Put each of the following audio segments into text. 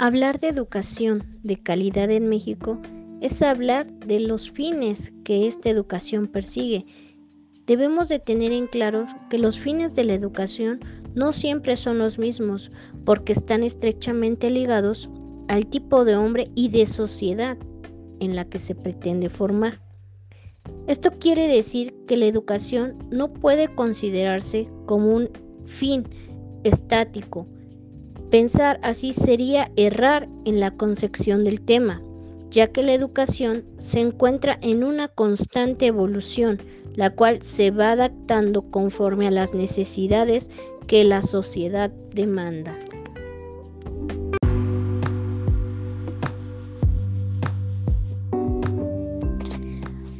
Hablar de educación de calidad en México es hablar de los fines que esta educación persigue. Debemos de tener en claro que los fines de la educación no siempre son los mismos porque están estrechamente ligados al tipo de hombre y de sociedad en la que se pretende formar. Esto quiere decir que la educación no puede considerarse como un fin estático. Pensar así sería errar en la concepción del tema, ya que la educación se encuentra en una constante evolución, la cual se va adaptando conforme a las necesidades que la sociedad demanda.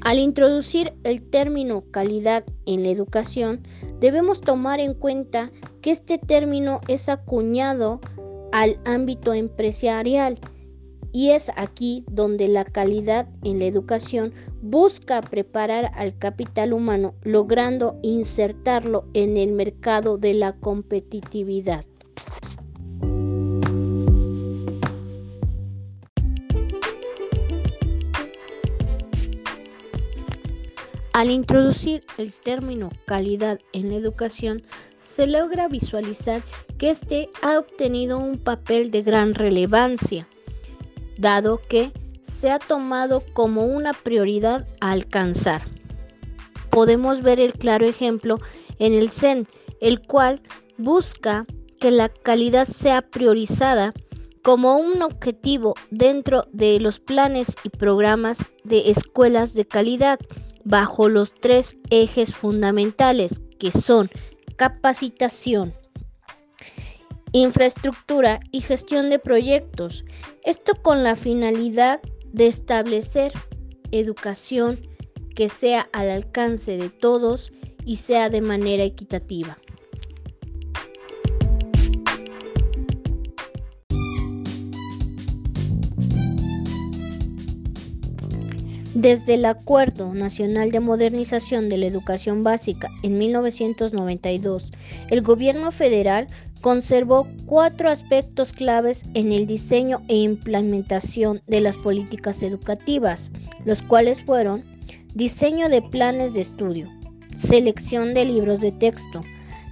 Al introducir el término calidad en la educación, debemos tomar en cuenta este término es acuñado al ámbito empresarial y es aquí donde la calidad en la educación busca preparar al capital humano logrando insertarlo en el mercado de la competitividad. Al introducir el término calidad en la educación, se logra visualizar que éste ha obtenido un papel de gran relevancia, dado que se ha tomado como una prioridad a alcanzar. Podemos ver el claro ejemplo en el CEN, el cual busca que la calidad sea priorizada como un objetivo dentro de los planes y programas de escuelas de calidad bajo los tres ejes fundamentales que son capacitación, infraestructura y gestión de proyectos. Esto con la finalidad de establecer educación que sea al alcance de todos y sea de manera equitativa. Desde el Acuerdo Nacional de Modernización de la Educación Básica en 1992, el gobierno federal conservó cuatro aspectos claves en el diseño e implementación de las políticas educativas, los cuales fueron diseño de planes de estudio, selección de libros de texto,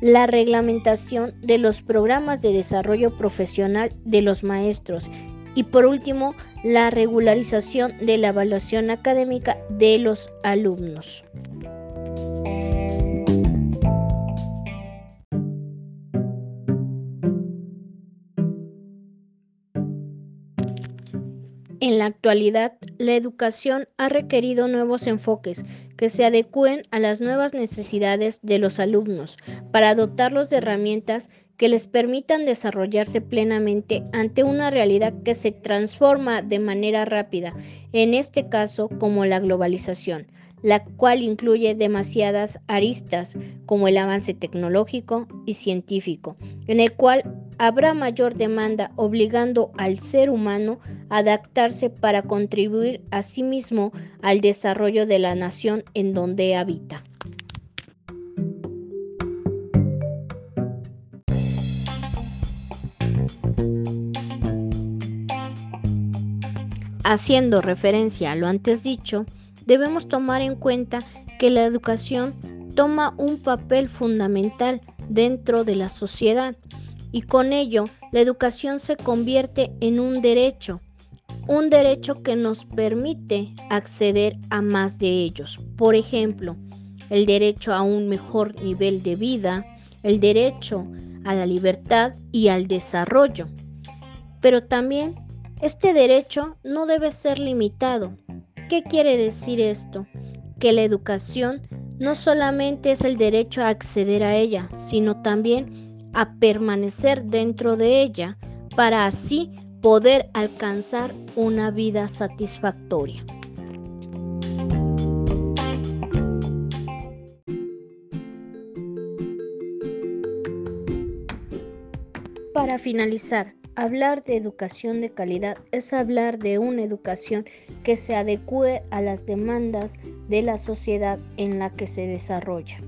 la reglamentación de los programas de desarrollo profesional de los maestros y por último, la regularización de la evaluación académica de los alumnos. En la actualidad, la educación ha requerido nuevos enfoques que se adecúen a las nuevas necesidades de los alumnos para dotarlos de herramientas que les permitan desarrollarse plenamente ante una realidad que se transforma de manera rápida, en este caso como la globalización, la cual incluye demasiadas aristas como el avance tecnológico y científico, en el cual habrá mayor demanda obligando al ser humano a adaptarse para contribuir a sí mismo al desarrollo de la nación en donde habita. Haciendo referencia a lo antes dicho, debemos tomar en cuenta que la educación toma un papel fundamental dentro de la sociedad y con ello la educación se convierte en un derecho, un derecho que nos permite acceder a más de ellos. Por ejemplo, el derecho a un mejor nivel de vida, el derecho a la libertad y al desarrollo. Pero también este derecho no debe ser limitado. ¿Qué quiere decir esto? Que la educación no solamente es el derecho a acceder a ella, sino también a permanecer dentro de ella para así poder alcanzar una vida satisfactoria. Para finalizar, Hablar de educación de calidad es hablar de una educación que se adecue a las demandas de la sociedad en la que se desarrolla.